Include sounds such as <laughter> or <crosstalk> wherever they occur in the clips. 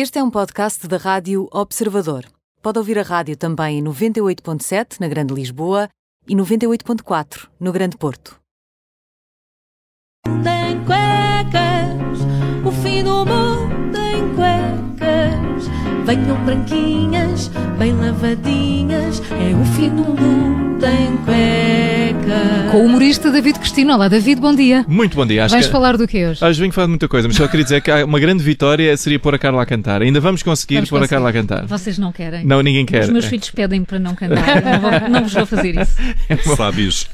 Este é um podcast da Rádio Observador. Pode ouvir a rádio também em 98.7 na Grande Lisboa e 98.4 no Grande Porto. Tem cuecas, o fim do mundo em cuecas. Venham branquinhas, bem lavadinhas, é o fim do mundo em cuecas. Com o humorista David Cristino. Olá, David, bom dia. Muito bom dia. Acho Vais que... falar do que hoje? Hoje venho falar de muita coisa, mas só queria dizer que uma grande vitória seria pôr a Carla a cantar. Ainda vamos conseguir Vamos pôr a conseguir. Carla a cantar. Vocês não querem? Não, ninguém quer. Os meus filhos pedem para não cantar. Não, vou- não vos vou fazer isso. <laughs> Sábios.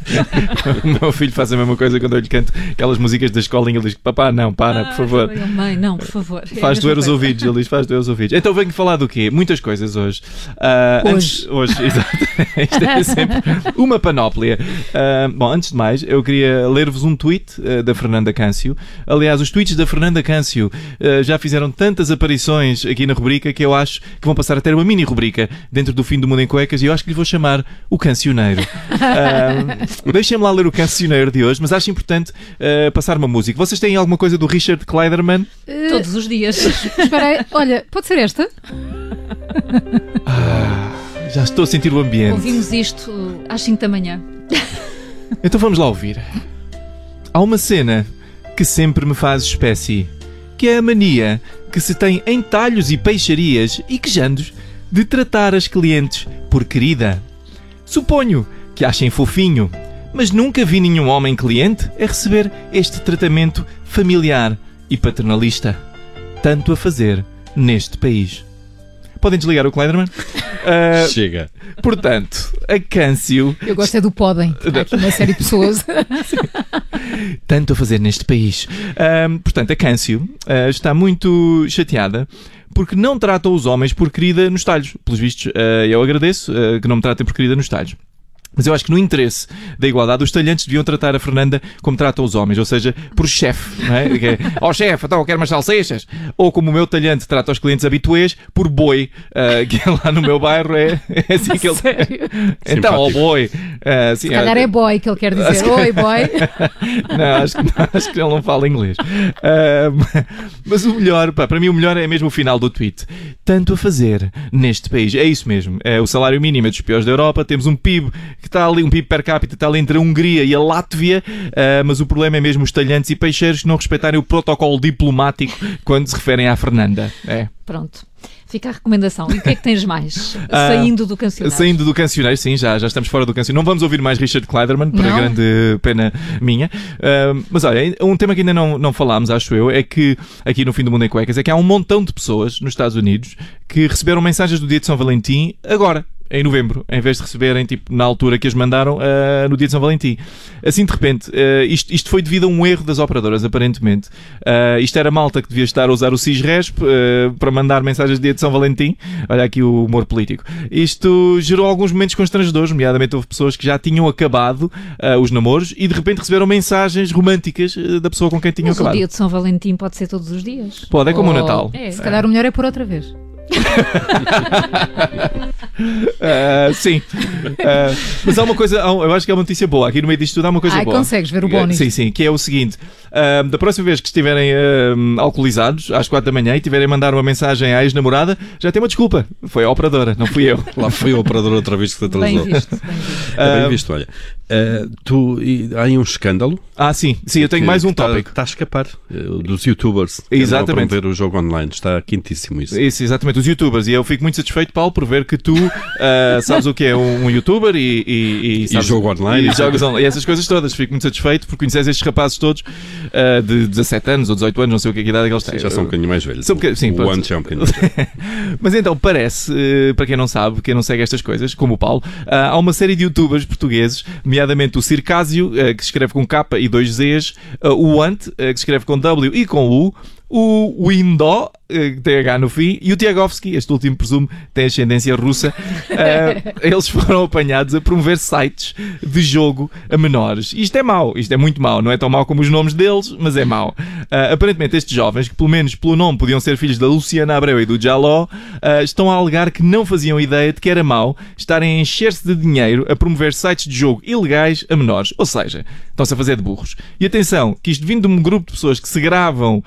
o meu filho faz a mesma coisa quando eu lhe canto aquelas músicas da escolinha. Ele diz: Papá, não, para, por favor. Eu, mãe, não, por favor. É a Faz mesma doer os ouvidos, ele diz, faz doer os ouvidos. Então venho falar do quê? Muitas coisas hoje. Ah, Hoje. Antes, hoje, <laughs> exato. Isto é sempre uma panóplia. Ah, bom, antes de mais, eu queria ler-vos um tweet ah, da Fernanda Câncio. Aliás, os tweets da Fernanda Câncio ah, já fizeram tantas aparições aqui na rubrica que eu acho que vão passar a ter uma mini rubrica dentro do fim do mundo em cuecas e eu acho que lhe vou chamar o Cancioneiro. <laughs> Ah, Deixem-me lá ler o Cancioneiro de hoje, mas acho importante ah, passar uma música. Vocês têm alguma coisa do Richard Kleiderman? Eh, Todos os dias. Espera aí. Olha, pode ser esta? Já estou a sentir o ambiente. Ouvimos isto às 5 da manhã. Então vamos lá ouvir. Há uma cena que sempre me faz espécie, que é a mania que se tem em talhos e peixarias e quejandos de tratar as clientes por querida. Suponho que achem fofinho, mas nunca vi nenhum homem cliente a receber este tratamento familiar e paternalista. Tanto a fazer neste país. Podem desligar o Kleiderman? Ah, Chega. portanto, a Câncio Eu gosto é do podem. Há aqui uma série de pessoas. <laughs> tanto a fazer neste país. Ahm, portanto, a Câncio ah, está muito chateada porque não tratam os homens por querida nos talhos. Pelos vistos, ah, eu agradeço que não me tratem por querida nos talhos. Mas eu acho que no interesse da igualdade, os talhantes deviam tratar a Fernanda como tratam os homens, ou seja, por chefe, não é? É, Ó chefe, então eu quero umas salsichas. Ou como o meu talhante trata os clientes habituês, por boi, ah, que é lá no meu bairro é, é assim que ele... Sério. Então, ó Simpático. boi. Ah, sim, Se calhar ah, é boy que ele quer dizer. <laughs> Oi, boy. <laughs> não, acho que, não, acho que ele não fala inglês. Ahm, <laughs> mas o melhor, pá, para mim o melhor é mesmo o final do tweet. Tanto a fazer neste país. É isso mesmo. É o salário mínimo é dos piores da Europa. Temos um PIB que está ali, um PIB per capita está ali entre a Hungria e a Látvia. ah, mas o problema é mesmo os talhantes e peixeiros que não respeitarem o protocolo diplomático quando se referem à Fernanda. É. Pronto. Fica a recomendação. E o que é que tens mais? Ah, Saindo do cancionário. Saindo do cancioneiro, sim, já, já estamos fora do cancionário. Não vamos ouvir mais Richard Kleiderman, para Não? grande pena minha. Ah, mas olha, um tema que ainda não, não falámos, acho eu, é que aqui no Fim do Mundo em Cuecas, é que há um montão de pessoas nos Estados Unidos que receberam mensagens do dia de São Valentim agora. Em novembro, em vez de receberem tipo, na altura que as mandaram ah, no dia de São Valentim. Assim de repente, ah, isto, isto foi devido a um erro das operadoras, aparentemente. Ah, isto era malta que devia estar a usar o CISRESP ah, para mandar mensagens de dia de São Valentim. Olha aqui o humor político. Isto gerou alguns momentos constrangedores, nomeadamente houve pessoas que já tinham acabado os namoros e de repente receberam mensagens românticas da pessoa com quem tinham Mas o acabado. dia de São Valentim pode ser todos os dias. Pode, é como o Ou- Natal. É, se calhar o melhor é por outra vez. Ah, sim. Ah, mas há uma coisa, eu acho que é uma notícia boa. Aqui no meio disto tudo há uma coisa Ai, boa. consegues ver o bónus. Sim, sim, que é o seguinte: da próxima vez que estiverem alcoolizados, às quatro da manhã, e tiverem a mandar uma mensagem à ex-namorada, já tem uma desculpa. Foi a operadora, não fui eu. Lá foi o operador outra vez que te Bem atrasou. visto, bem visto. É bem visto, olha. Ah, tu, e há aí um escândalo. Ah, sim, sim, eu tenho que- mais um tópico. Está a escapar eh, dos youtubers. Exatamente. andam a promover o jogo online. Está quentíssimo isso. Isso, exatamente, os youtubers. E eu fico muito satisfeito, Paulo, por ver que tu ah, <laughs> sabes o que é um, um youtuber e, e, E sabes- jogo online. E, jogas online. E essas coisas todas. Fico muito satisfeito por conhecer estes rapazes todos de 17 anos ou 18 anos, não sei o que, é que idade é que eles têm. Já são um bocadinho mais velhos. São um bocadinho- sim, o pronto. Ant já é um bocadinho. Mas então, parece, para quem não sabe, quem não segue estas coisas, como o Paulo, há uma série de youtubers portugueses, nomeadamente o Circásio, eh, que se escreve com K e dois Zs, ah, o Ant, eh, que se escreve com W e com U, o Windó, eh, que tem H no fim, e o Tiagovski, este último presumo tem ascendência russa, ah, <laughs> eles foram apanhados a promover sites de jogo a menores. Isto é mau, isto é muito mau, não é tão mau como os nomes deles, mas é mau. Ah, aparentemente estes jovens, que pelo menos pelo nome podiam ser filhos da Luciana Abreu e do Jaló, ah, estão a alegar que não faziam ideia de que era mau estarem a encher-se de dinheiro a promover sites de jogo ilegais a menores. Ou seja, estão-se a fazer de burros. E atenção, que isto vindo de um grupo de pessoas que se gravam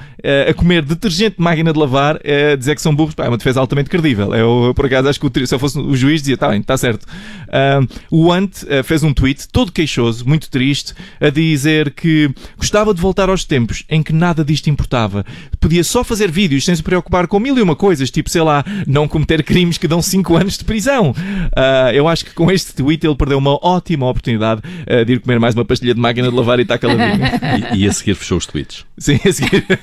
a comer detergente de máquina de lavar lavar, é, dizer que são burros, pá, é uma defesa altamente credível. Eu, por acaso, acho que o se eu fosse o juiz, dizia, tá bem, está certo. Ah, o Ant ah, fez um tweet todo queixoso, muito triste, a dizer que gostava de voltar aos tempos em que nada disto importava. Podia só fazer vídeos sem se preocupar com mil e uma coisas, tipo, sei lá, não cometer crimes que dão 5 anos de prisão. Ah, eu acho que com este tweet ele perdeu uma ótima oportunidade ah, de ir comer mais uma pastilha de máquina de lavar e está caladinho. E, e a seguir fechou os tweets. Sim, a seguir. <laughs>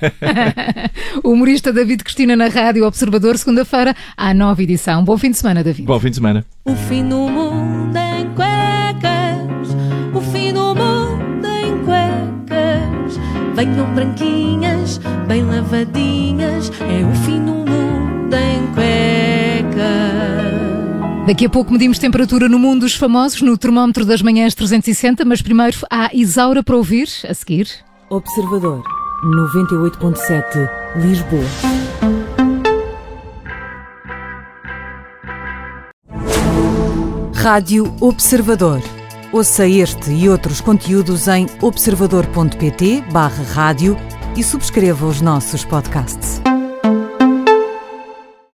O humorista David Cristina na Rádio Observador, segunda-feira, à nova edição. Bom fim de semana, David. Bom fim de semana. O fim do mundo em cuecas, o fim do mundo em cuecas. Venham branquinhas, bem lavadinhas, é o fim do mundo em cuecas. Daqui a pouco medimos temperatura no mundo dos famosos no termómetro das manhãs 360, mas primeiro há Isaura para ouvir, a seguir. Observador 98.7 Lisboa. Rádio Observador. Ouça este e outros conteúdos em observador.pt/barra rádio e subscreva os nossos podcasts.